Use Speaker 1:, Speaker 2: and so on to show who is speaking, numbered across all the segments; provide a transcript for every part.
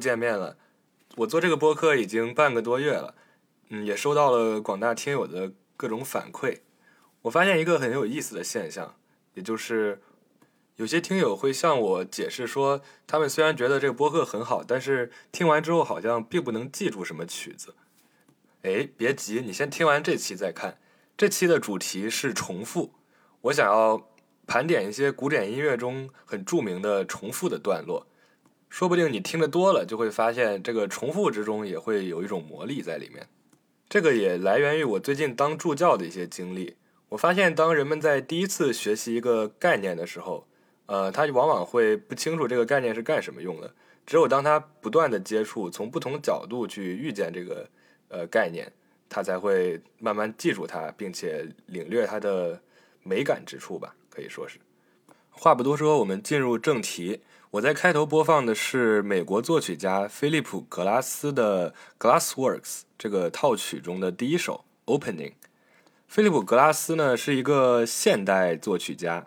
Speaker 1: 见面了。我做这个播客已经半个多月了，嗯，也收到了广大听友的各种反馈。我发现一个很有意思的现象，也就是有些听友会向我解释说，他们虽然觉得这个播客很好，但是听完之后好像并不能记住什么曲子。哎，别急，你先听完这期再看。这期的主题是重复，我想要。盘点一些古典音乐中很著名的重复的段落，说不定你听得多了，就会发现这个重复之中也会有一种魔力在里面。这个也来源于我最近当助教的一些经历。我发现，当人们在第一次学习一个概念的时候，呃，他往往会不清楚这个概念是干什么用的。只有当他不断的接触，从不同角度去遇见这个呃概念，他才会慢慢记住它，并且领略它的美感之处吧。可以说是，话不多说，我们进入正题。我在开头播放的是美国作曲家菲利普·格拉斯的《Glassworks》这个套曲中的第一首《Opening》。菲利普·格拉斯呢是一个现代作曲家，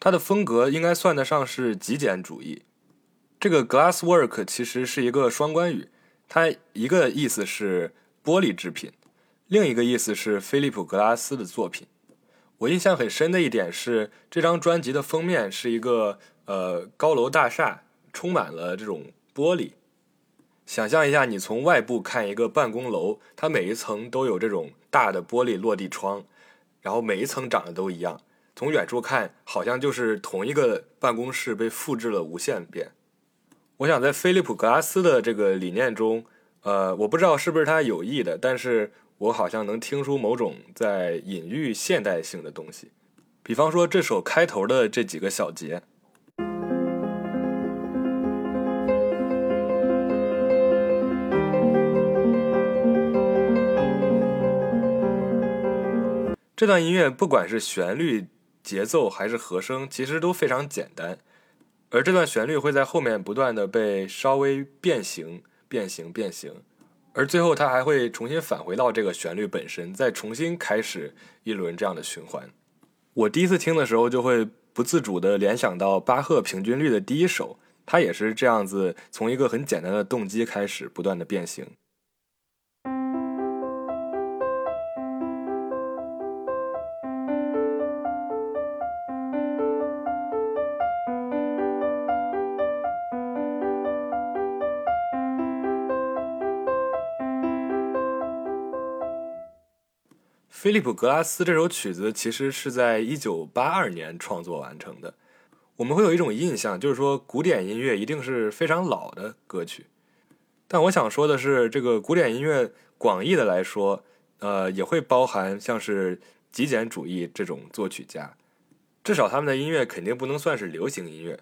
Speaker 1: 他的风格应该算得上是极简主义。这个 “Glasswork” 其实是一个双关语，它一个意思是玻璃制品，另一个意思是菲利普·格拉斯的作品。我印象很深的一点是，这张专辑的封面是一个呃高楼大厦，充满了这种玻璃。想象一下，你从外部看一个办公楼，它每一层都有这种大的玻璃落地窗，然后每一层长得都一样。从远处看，好像就是同一个办公室被复制了无限遍。我想在菲利普·格拉斯的这个理念中，呃，我不知道是不是他有意的，但是。我好像能听出某种在隐喻现代性的东西，比方说这首开头的这几个小节。这段音乐不管是旋律、节奏还是和声，其实都非常简单，而这段旋律会在后面不断的被稍微变形、变形、变形。而最后，它还会重新返回到这个旋律本身，再重新开始一轮这样的循环。我第一次听的时候，就会不自主地联想到巴赫平均律的第一首，它也是这样子，从一个很简单的动机开始，不断的变形。菲利普·格拉斯这首曲子其实是在一九八二年创作完成的。我们会有一种印象，就是说古典音乐一定是非常老的歌曲。但我想说的是，这个古典音乐广义的来说，呃，也会包含像是极简主义这种作曲家。至少他们的音乐肯定不能算是流行音乐。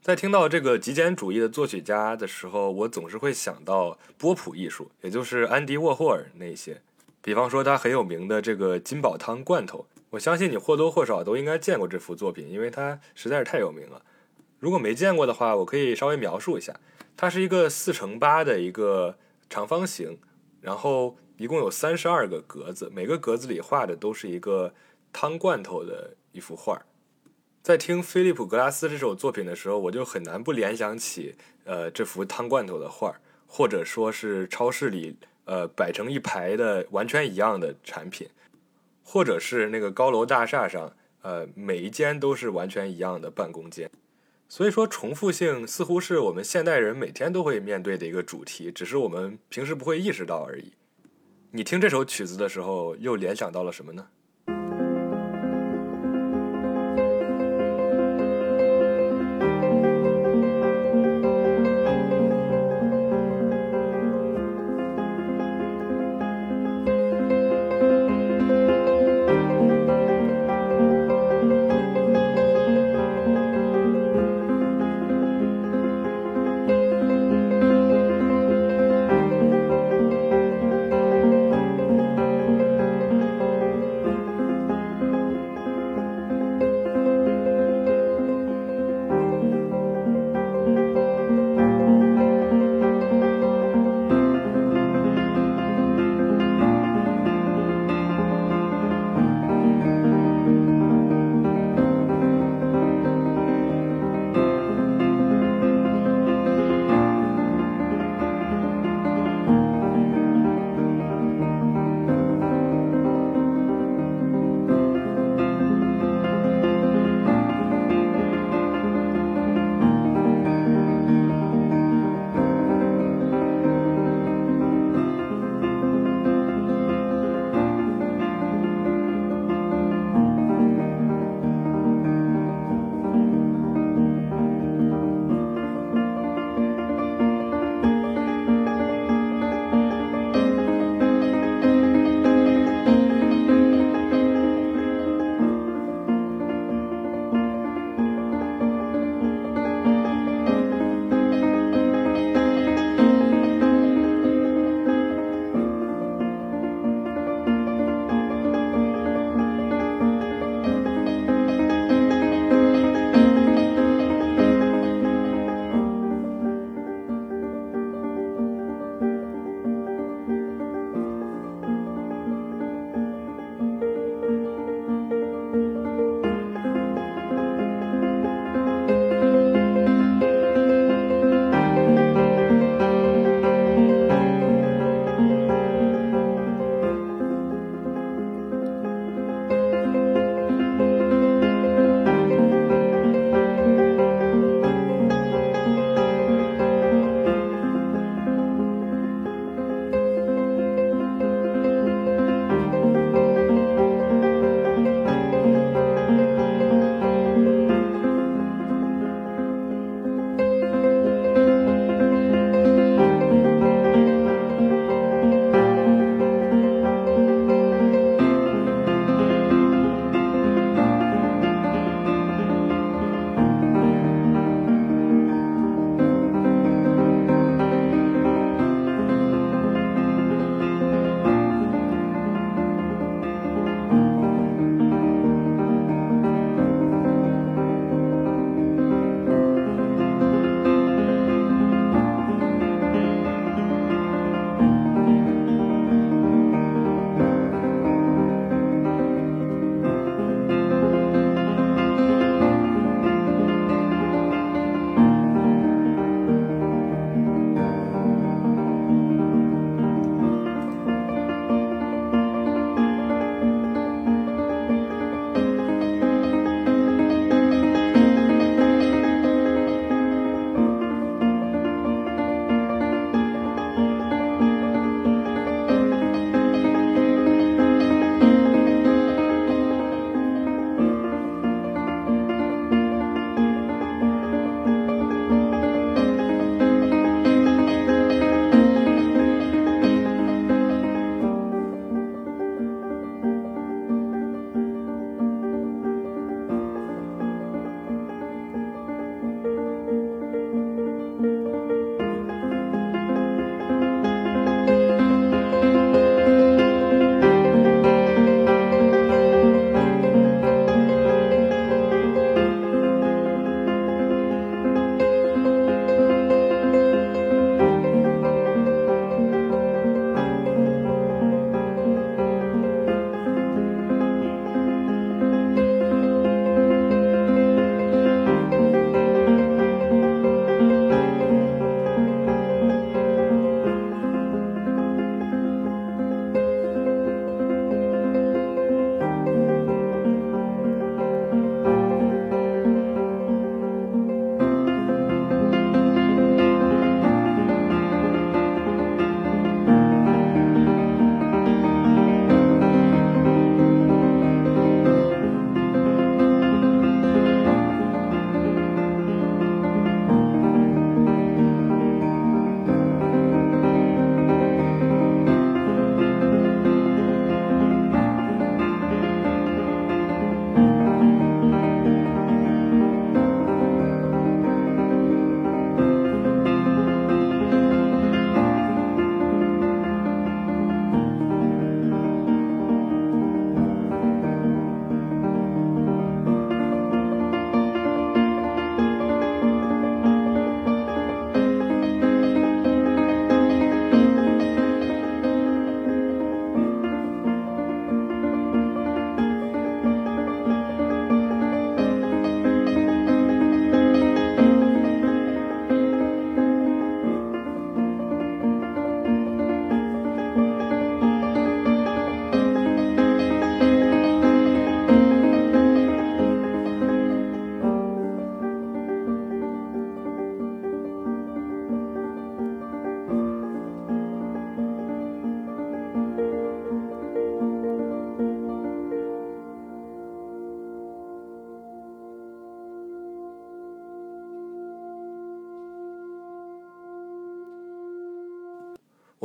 Speaker 1: 在听到这个极简主义的作曲家的时候，我总是会想到波普艺术，也就是安迪·沃霍尔那些。比方说他很有名的这个金宝汤罐头，我相信你或多或少都应该见过这幅作品，因为它实在是太有名了。如果没见过的话，我可以稍微描述一下，它是一个四乘八的一个长方形，然后一共有三十二个格子，每个格子里画的都是一个汤罐头的一幅画。在听菲利普·格拉斯这首作品的时候，我就很难不联想起呃这幅汤罐头的画，或者说是超市里。呃，摆成一排的完全一样的产品，或者是那个高楼大厦上，呃，每一间都是完全一样的办公间。所以说，重复性似乎是我们现代人每天都会面对的一个主题，只是我们平时不会意识到而已。你听这首曲子的时候，又联想到了什么呢？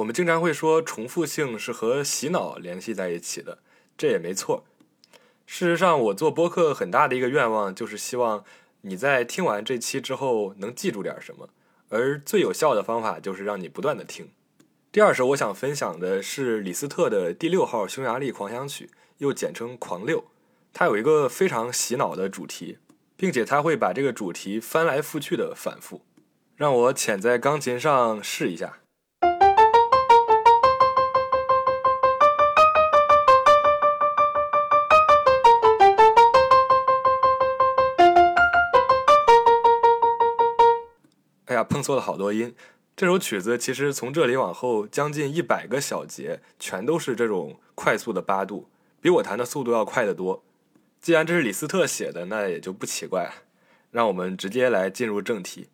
Speaker 1: 们经常会说重复性是和洗脑联系在一起的，这也没错。事实上，我做播客很大的一个愿望就是希望你在听完这期之后能记住点什么，而最有效的方法就是让你不断的听。第二首我想分享的是李斯特的第六号匈牙利狂想曲，又简称狂六。它有一个非常洗脑的主题，并且它会把这个主题翻来覆去的反复。让我潜在钢琴上试一下。哎呀碰错了好多音。这首曲子其实从这里往后将近一百个小节，全都是这种快速的八度，比我弹的速度要快得多。既然这是李斯特写的，那也就不奇怪。让我们直接来进入正题。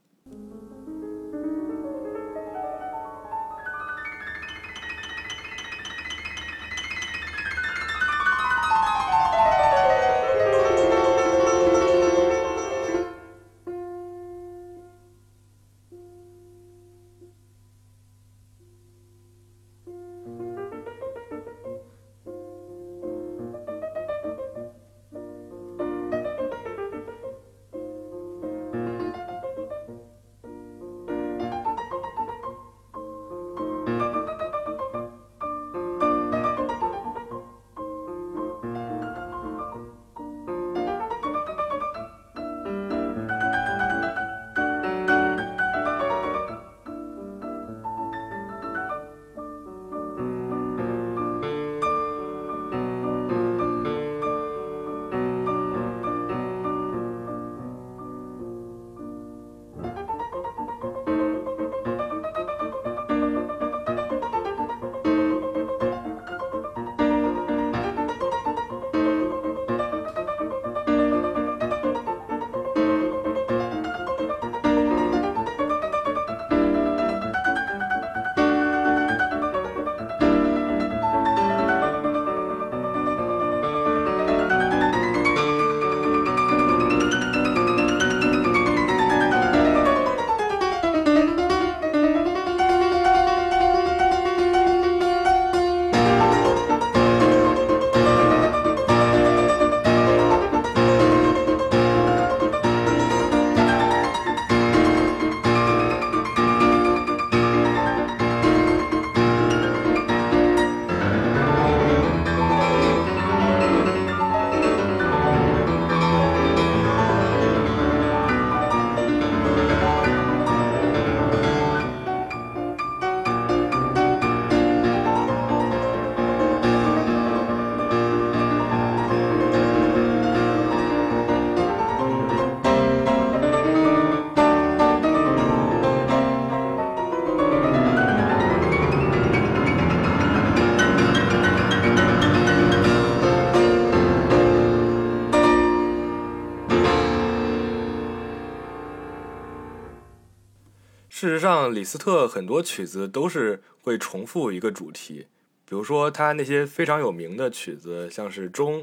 Speaker 1: 李斯特很多曲子都是会重复一个主题，比如说他那些非常有名的曲子，像是《钟》、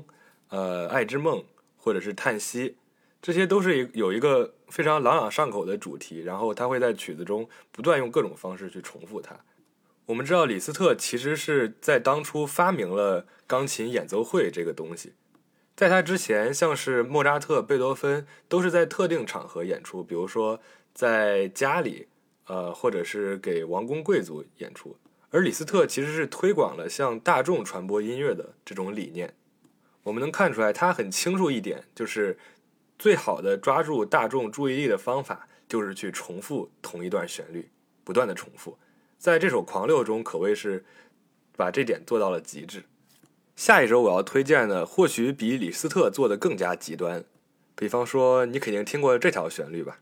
Speaker 1: 呃《爱之梦》或者是《叹息》，这些都是有一个非常朗朗上口的主题，然后他会在曲子中不断用各种方式去重复它。我们知道，李斯特其实是在当初发明了钢琴演奏会这个东西，在他之前，像是莫扎特、贝多芬都是在特定场合演出，比如说在家里。呃，或者是给王公贵族演出，而李斯特其实是推广了向大众传播音乐的这种理念。我们能看出来，他很清楚一点，就是最好的抓住大众注意力的方法，就是去重复同一段旋律，不断的重复。在这首《狂六》中，可谓是把这点做到了极致。下一首我要推荐的，或许比李斯特做的更加极端。比方说，你肯定听过这条旋律吧？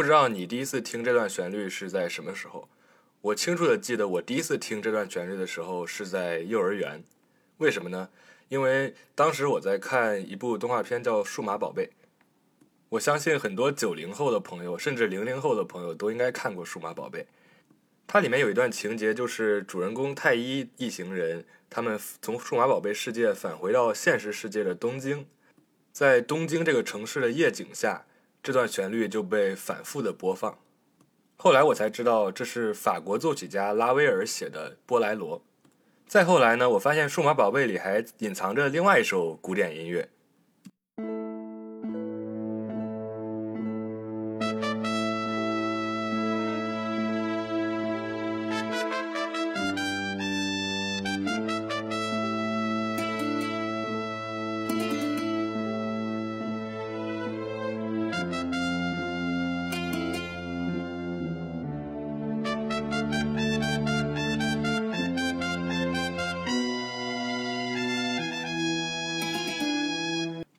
Speaker 1: 不知道你第一次听这段旋律是在什么时候？我清楚的记得，我第一次听这段旋律的时候是在幼儿园。为什么呢？因为当时我在看一部动画片叫《数码宝贝》。我相信很多九零后的朋友，甚至零零后的朋友都应该看过《数码宝贝》。它里面有一段情节，就是主人公太一一行人，他们从数码宝贝世界返回到现实世界的东京，在东京这个城市的夜景下。这段旋律就被反复的播放，后来我才知道这是法国作曲家拉威尔写的《波莱罗》。再后来呢，我发现《数码宝贝》里还隐藏着另外一首古典音乐。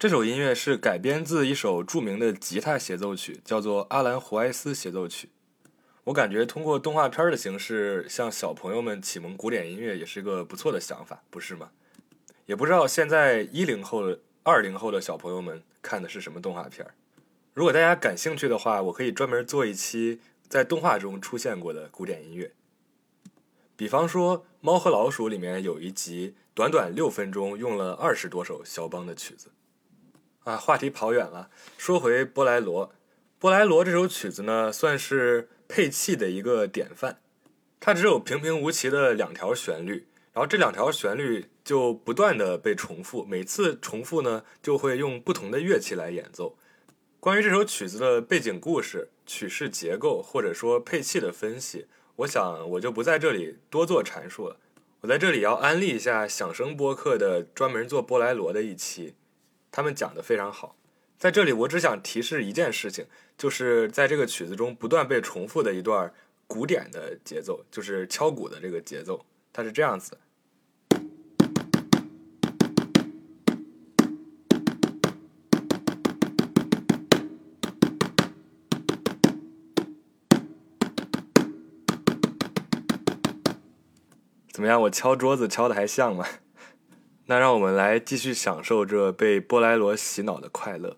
Speaker 1: 这首音乐是改编自一首著名的吉他协奏曲，叫做《阿兰·胡埃斯协奏曲》。我感觉通过动画片的形式向小朋友们启蒙古典音乐也是一个不错的想法，不是吗？也不知道现在一零后、二零后的小朋友们看的是什么动画片如果大家感兴趣的话，我可以专门做一期在动画中出现过的古典音乐。比方说《猫和老鼠》里面有一集，短短六分钟用了二十多首肖邦的曲子。啊，话题跑远了。说回波莱罗，波莱罗这首曲子呢，算是配器的一个典范。它只有平平无奇的两条旋律，然后这两条旋律就不断的被重复，每次重复呢，就会用不同的乐器来演奏。关于这首曲子的背景故事、曲式结构，或者说配器的分析，我想我就不在这里多做阐述了。我在这里要安利一下响声播客的专门做波莱罗的一期。他们讲的非常好，在这里我只想提示一件事情，就是在这个曲子中不断被重复的一段古典的节奏，就是敲鼓的这个节奏，它是这样子。怎么样，我敲桌子敲的还像吗？那让我们来继续享受这被波莱罗洗脑的快乐。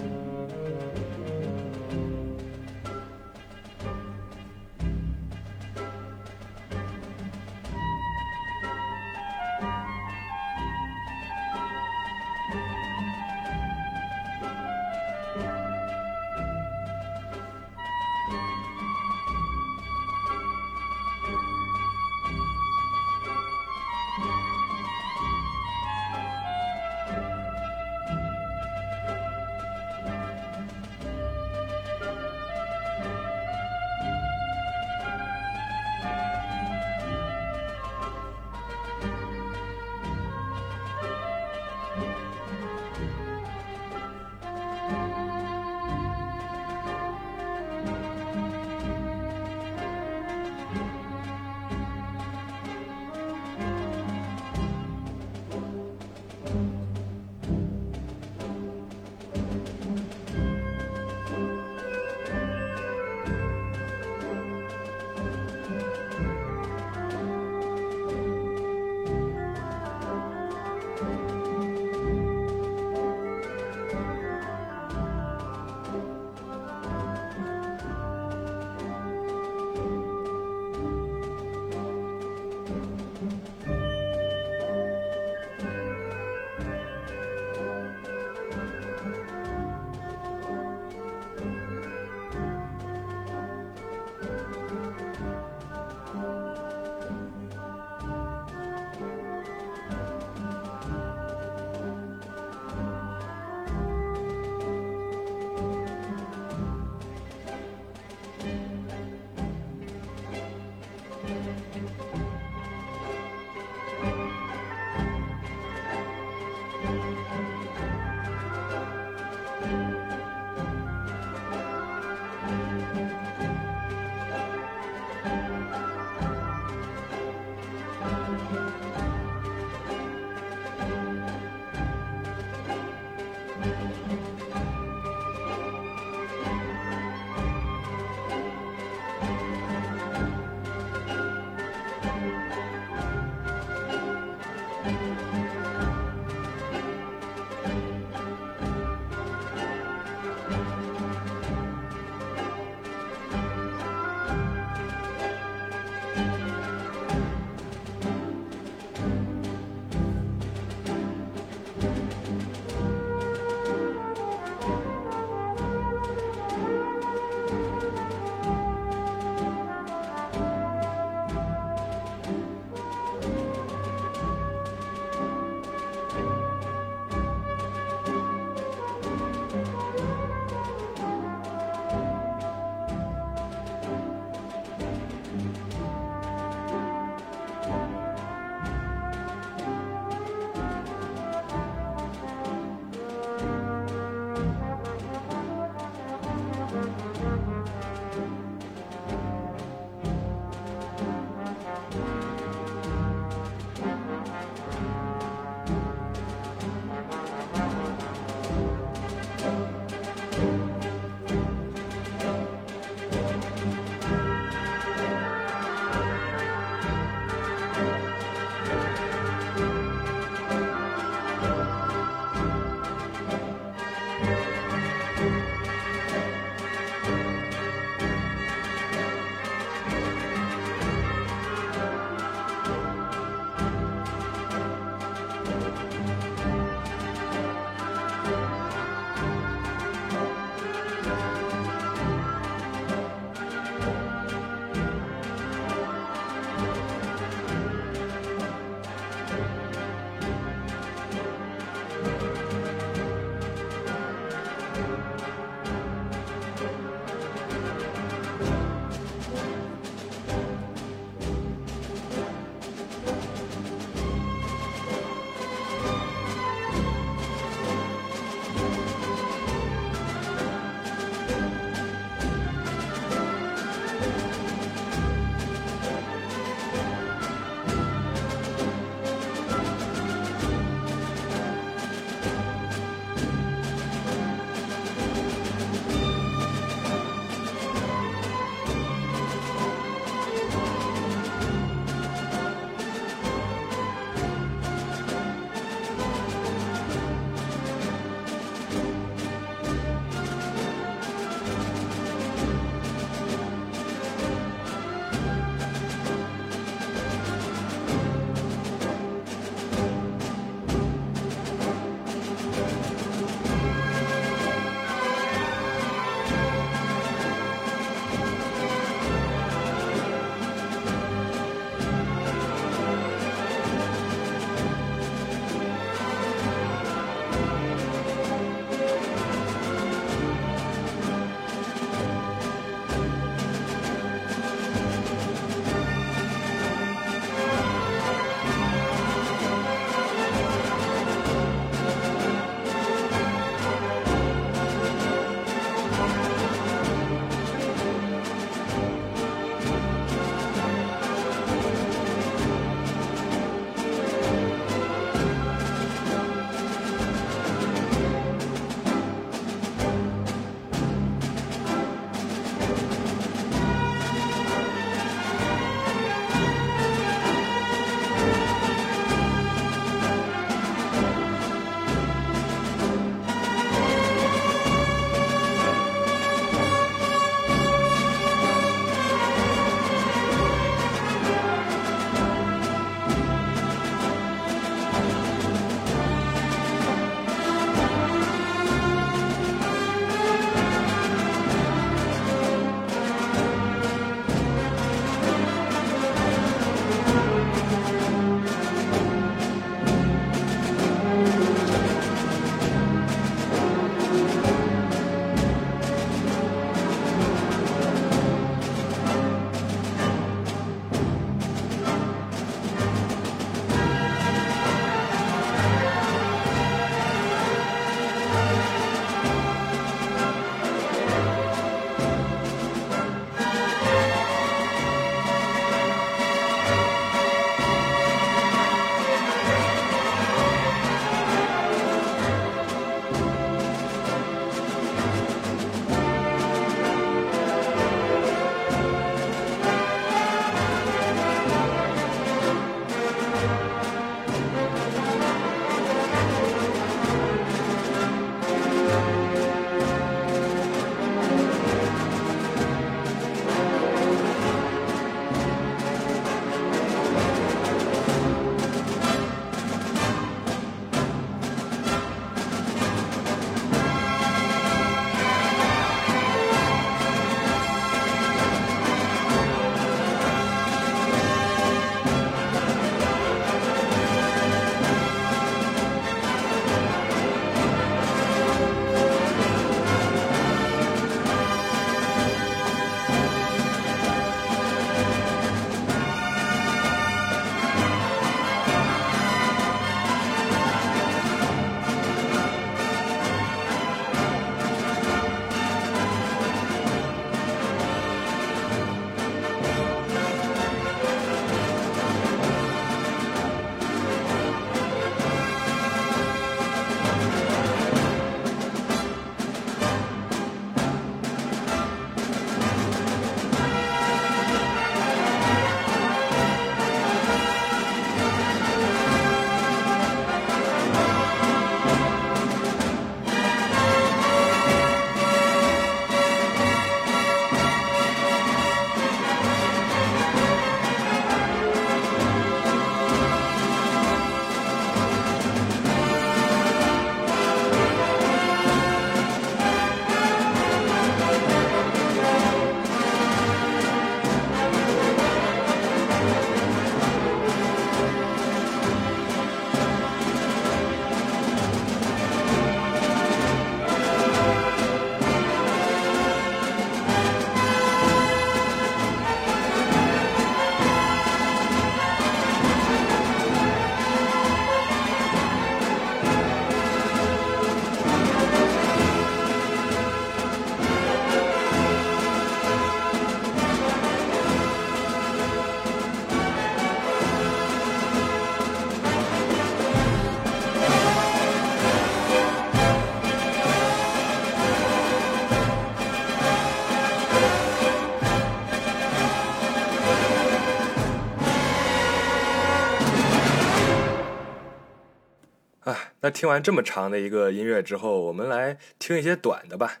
Speaker 1: 那听完这么长的一个音乐之后，我们来听一些短的吧。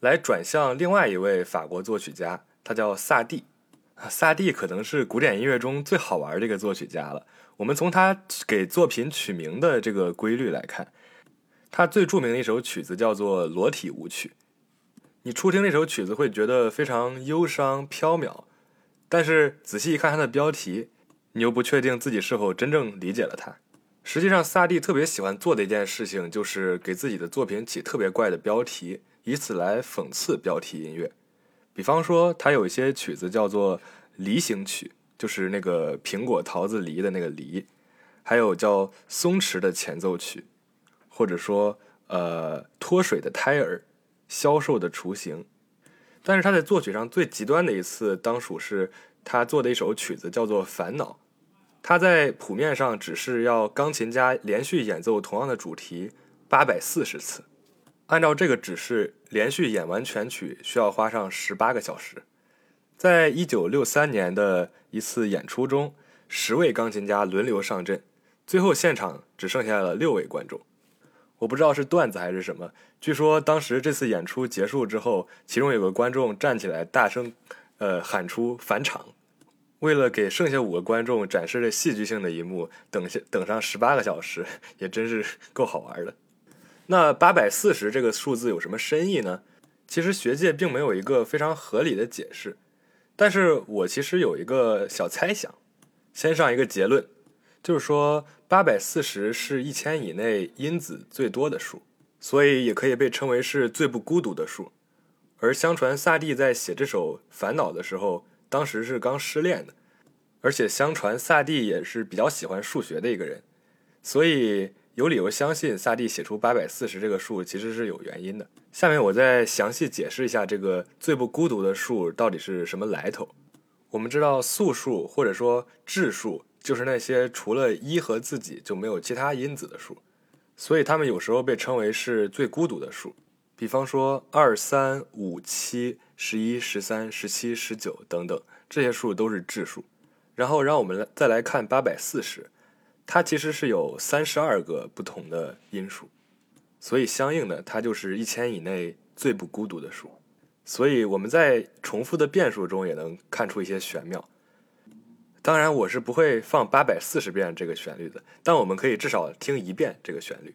Speaker 1: 来转向另外一位法国作曲家，他叫萨蒂。萨蒂可能是古典音乐中最好玩的一个作曲家了。我们从他给作品取名的这个规律来看，他最著名的一首曲子叫做《裸体舞曲》。你初听那首曲子会觉得非常忧伤飘渺，但是仔细一看它的标题，你又不确定自己是否真正理解了它。实际上，萨蒂特别喜欢做的一件事情，就是给自己的作品起特别怪的标题。以此来讽刺标题音乐，比方说，他有一些曲子叫做梨形曲，就是那个苹果、桃子、梨的那个梨；还有叫松弛的前奏曲，或者说呃脱水的胎儿、消瘦的雏形。但是他在作曲上最极端的一次，当属是他做的一首曲子叫做《烦恼》，他在谱面上只是要钢琴家连续演奏同样的主题八百四十次。按照这个指示，连续演完全曲需要花上十八个小时。在一九六三年的一次演出中，十位钢琴家轮流上阵，最后现场只剩下了六位观众。我不知道是段子还是什么。据说当时这次演出结束之后，其中有个观众站起来大声，呃，喊出“返场”。为了给剩下五个观众展示这戏剧性的一幕，等下等上十八个小时，也真是够好玩的。那八百四十这个数字有什么深意呢？其实学界并没有一个非常合理的解释，但是我其实有一个小猜想。先上一个结论，就是说八百四十是一千以内因子最多的数，所以也可以被称为是最不孤独的数。而相传萨蒂在写这首《烦恼》的时候，当时是刚失恋的，而且相传萨蒂也是比较喜欢数学的一个人，所以。有理由相信，萨蒂写出八百四十这个数其实是有原因的。下面我再详细解释一下这个最不孤独的数到底是什么来头。我们知道素数或者说质数就是那些除了一和自己就没有其他因子的数，所以它们有时候被称为是最孤独的数。比方说二、三、五、七、十一、十三、十七、十九等等，这些数都是质数。然后让我们来再来看八百四十。它其实是有三十二个不同的因数，所以相应的，它就是一千以内最不孤独的数。所以我们在重复的变数中也能看出一些玄妙。当然，我是不会放八百四十遍这个旋律的，但我们可以至少听一遍这个旋律。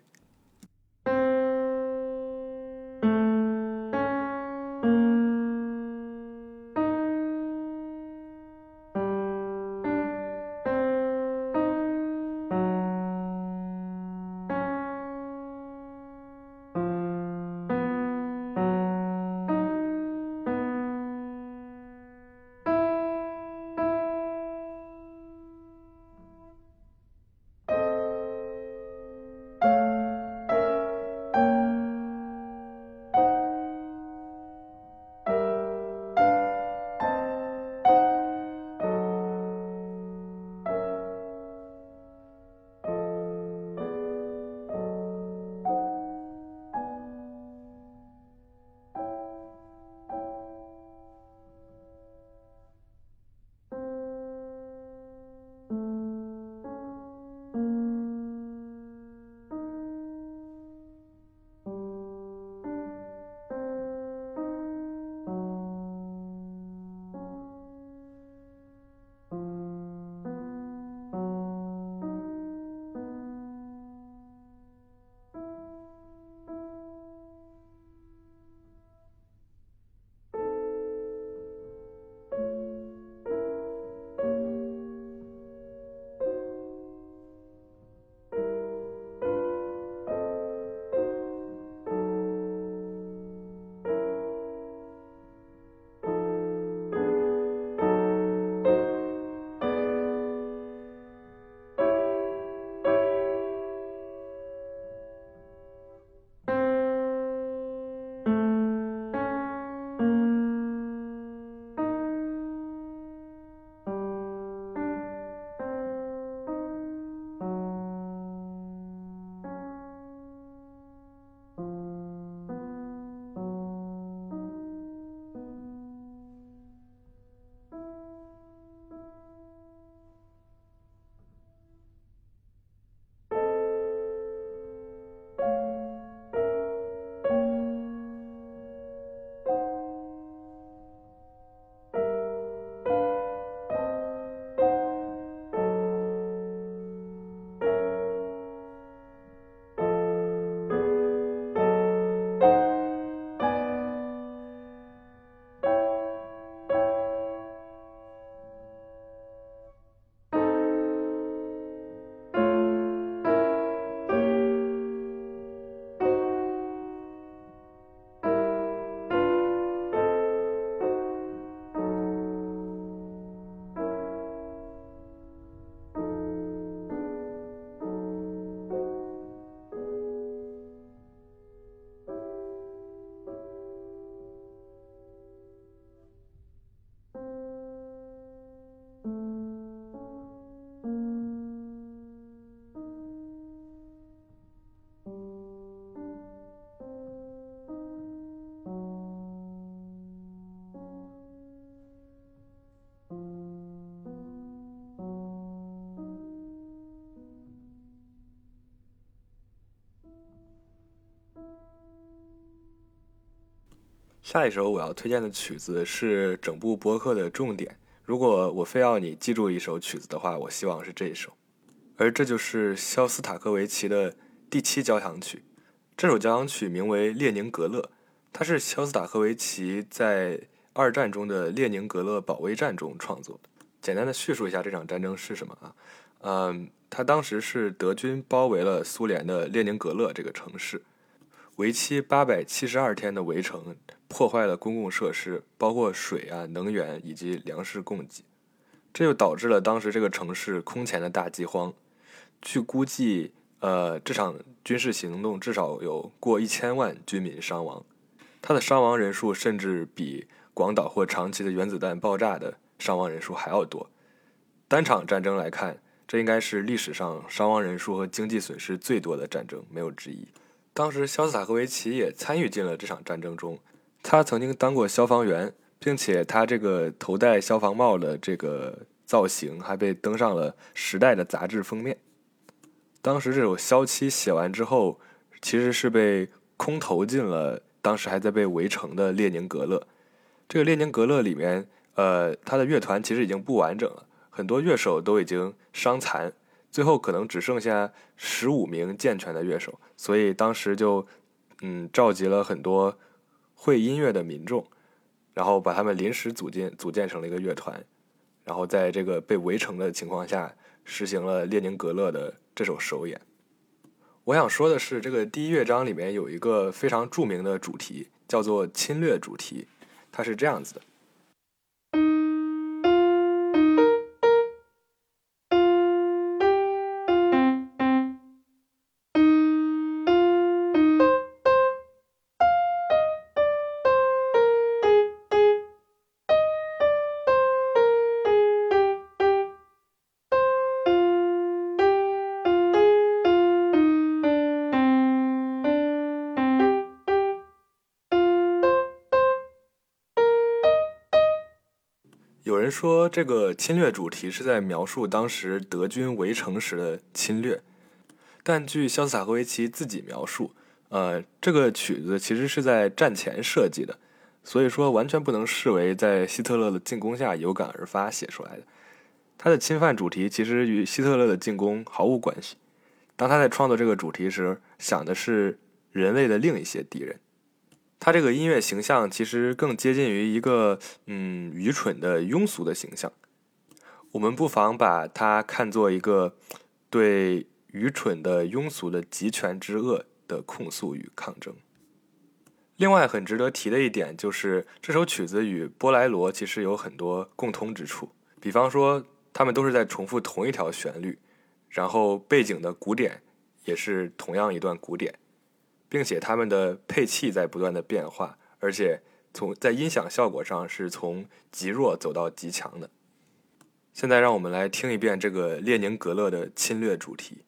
Speaker 1: 下一首我要推荐的曲子是整部播客的重点。如果我非要你记住一首曲子的话，我希望是这一首，而这就是肖斯塔科维奇的第七交响曲。这首交响曲名为《列宁格勒》，它是肖斯塔科维奇在二战中的列宁格勒保卫战中创作的。简单的叙述一下这场战争是什么啊？嗯，他当时是德军包围了苏联的列宁格勒这个城市。为期八百七十二天的围城破坏了公共设施，包括水啊、能源以及粮食供给，这就导致了当时这个城市空前的大饥荒。据估计，呃，这场军事行动至少有过一千万军民伤亡，它的伤亡人数甚至比广岛或长崎的原子弹爆炸的伤亡人数还要多。单场战争来看，这应该是历史上伤亡人数和经济损失最多的战争，没有之一。当时，肖斯塔科维奇也参与进了这场战争中。他曾经当过消防员，并且他这个头戴消防帽的这个造型还被登上了《时代》的杂志封面。当时这首消七写完之后，其实是被空投进了当时还在被围城的列宁格勒。这个列宁格勒里面，呃，他的乐团其实已经不完整了，很多乐手都已经伤残。最后可能只剩下十五名健全的乐手，所以当时就，嗯，召集了很多会音乐的民众，然后把他们临时组建组建成了一个乐团，然后在这个被围城的情况下，实行了列宁格勒的这首首演。我想说的是，这个第一乐章里面有一个非常著名的主题，叫做侵略主题，它是这样子的。说，这个侵略主题是在描述当时德军围城时的侵略，但据肖斯塔科维奇自己描述，呃，这个曲子其实是在战前设计的，所以说完全不能视为在希特勒的进攻下有感而发写出来的。他的侵犯主题其实与希特勒的进攻毫无关系。当他在创作这个主题时，想的是人类的另一些敌人。他这个音乐形象其实更接近于一个嗯愚蠢的庸俗的形象，我们不妨把它看作一个对愚蠢的庸俗的极权之恶的控诉与抗争。另外，很值得提的一点就是这首曲子与波莱罗其实有很多共通之处，比方说他们都是在重复同一条旋律，然后背景的鼓点也是同样一段鼓点。并且它们的配器在不断的变化，而且从在音响效果上是从极弱走到极强的。现在让我们来听一遍这个列宁格勒的侵略主题。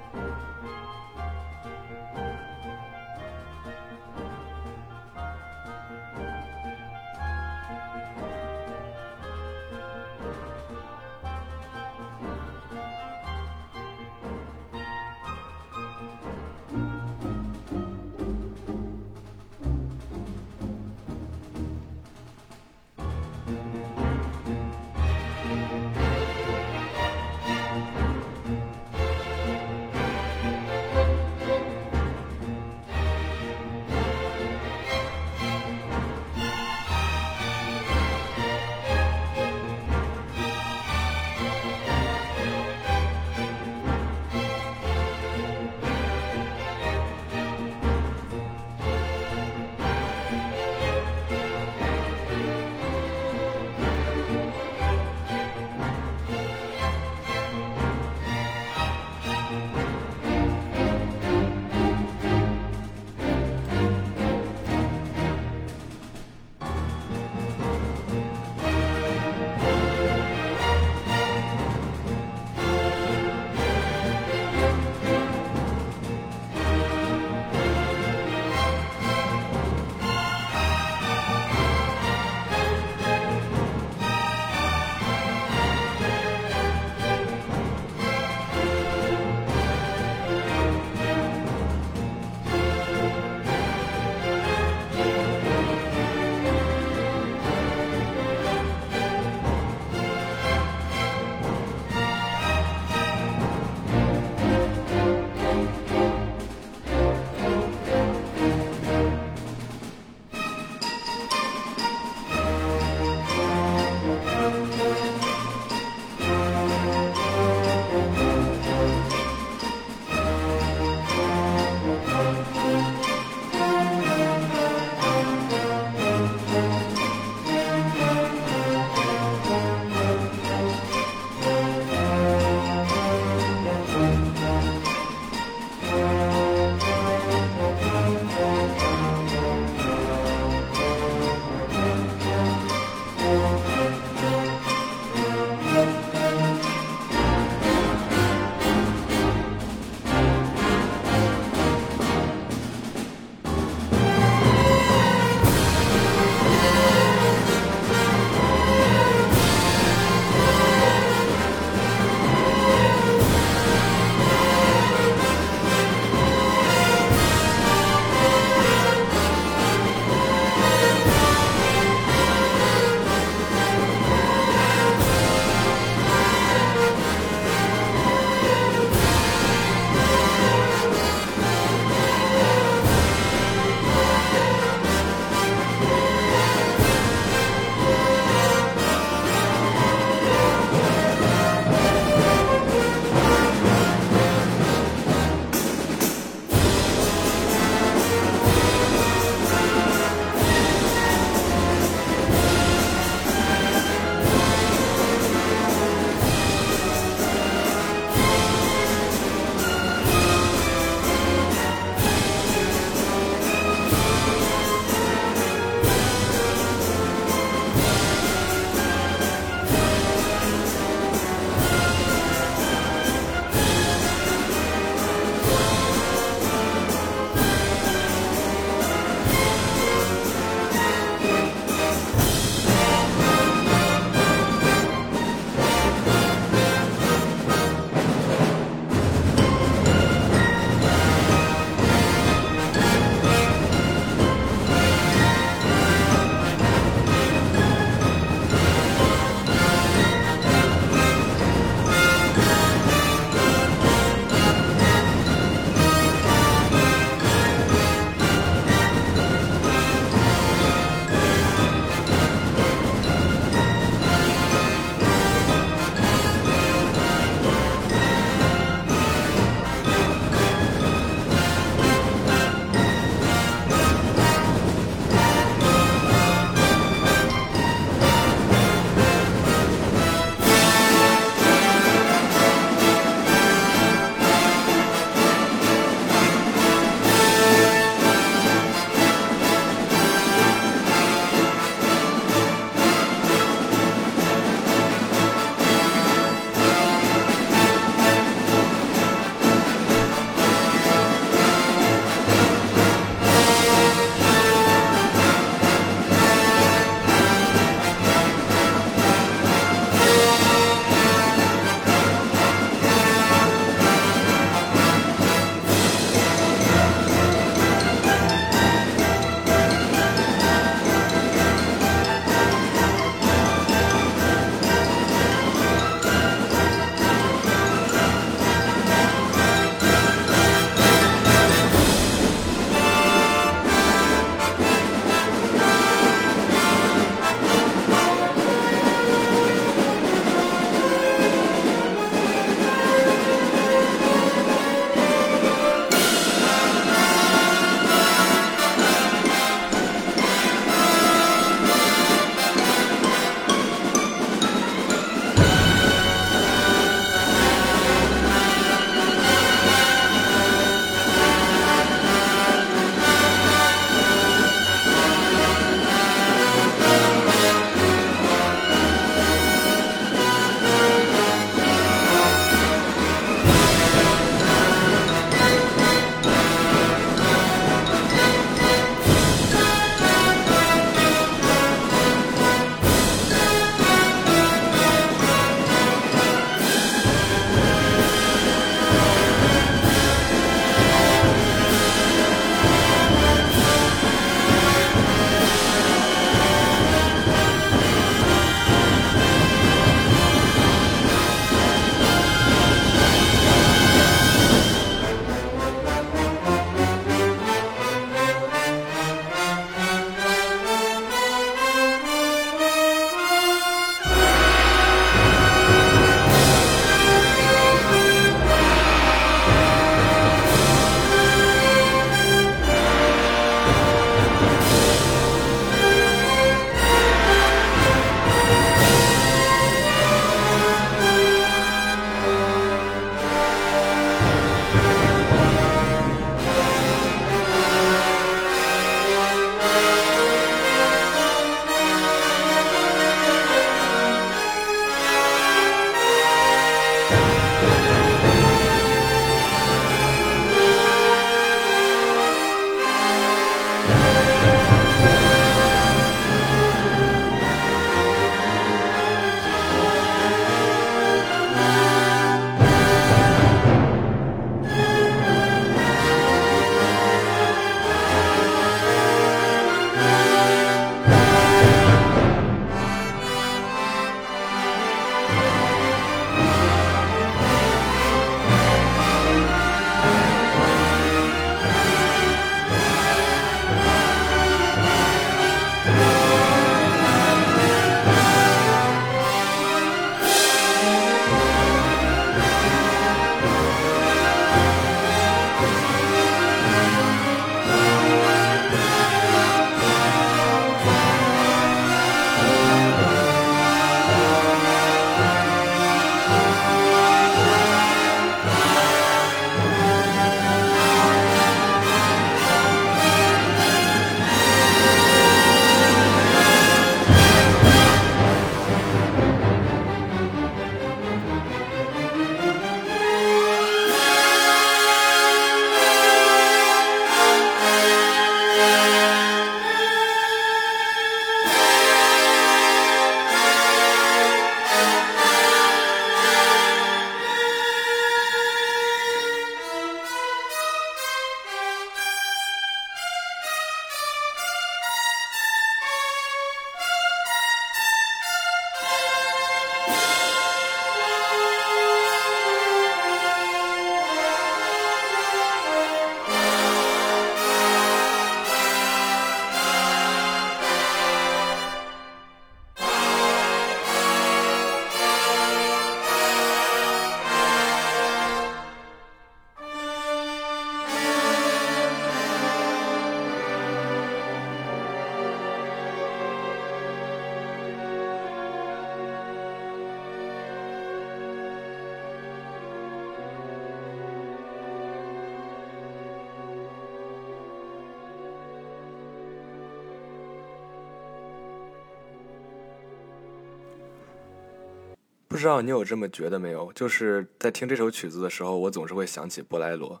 Speaker 1: 不知道你有这么觉得没有？就是在听这首曲子的时候，我总是会想起波莱罗，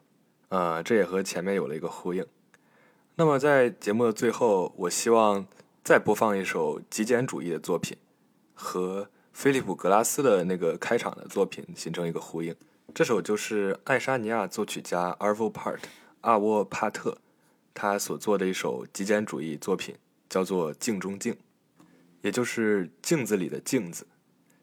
Speaker 1: 呃，这也和前面有了一个呼应。那么在节目的最后，我希望再播放一首极简主义的作品，和菲利普·格拉斯的那个开场的作品形成一个呼应。这首就是爱沙尼亚作曲家 Arvo Part 阿沃帕特他所做的一首极简主义作品，叫做《镜中镜》，也就是镜子里的镜子。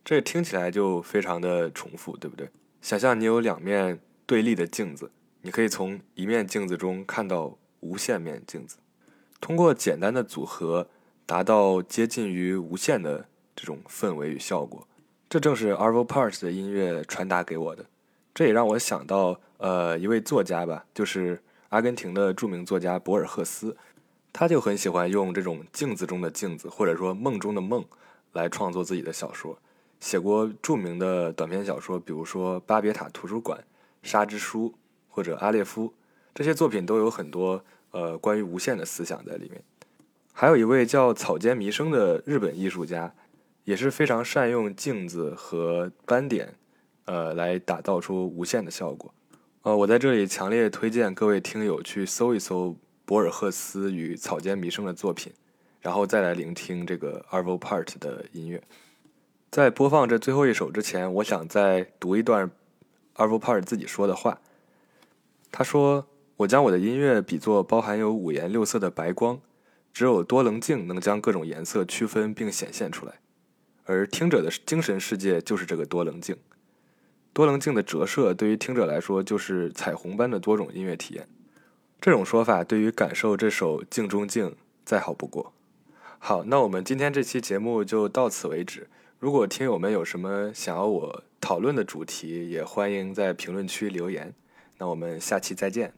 Speaker 1: 这听起来就非常的重复，对不对？想象你有两面对立的镜子，你可以从一面镜子中看到无限面镜子，通过简单的组合达到接近于无限的这种氛围与效果。这正是 Arvo Part 的音乐传达给我的。这也让我想到，呃，一位作家吧，就是阿根廷的著名作家博尔赫斯，他就很喜欢用这种镜子中的镜子，或者说梦中的梦，来创作自己的小说。写过著名的短篇小说，比如说《巴别塔图书馆》《沙之书》或者《阿列夫》，这些作品都有很多呃关于无限的思想在里面。还有一位叫草间弥生的日本艺术家，也是非常善用镜子和斑点。呃，来打造出无限的效果。呃，我在这里强烈推荐各位听友去搜一搜博尔赫斯与草间弥生的作品，然后再来聆听这个 Arvo Part 的音乐。在播放这最后一首之前，我想再读一段 Arvo p a r 自己说的话。他说：“我将我的音乐比作包含有五颜六色的白光，只有多棱镜能将各种颜色区分并显现出来，而听者的精神世界就是这个多棱镜。”多棱镜的折射对于听者来说就是彩虹般的多种音乐体验。这种说法对于感受这首《镜中镜》再好不过。好，那我们今天这期节目就到此为止。如果听友们有什么想要我讨论的主题，也欢迎在评论区留言。那我们下期再见。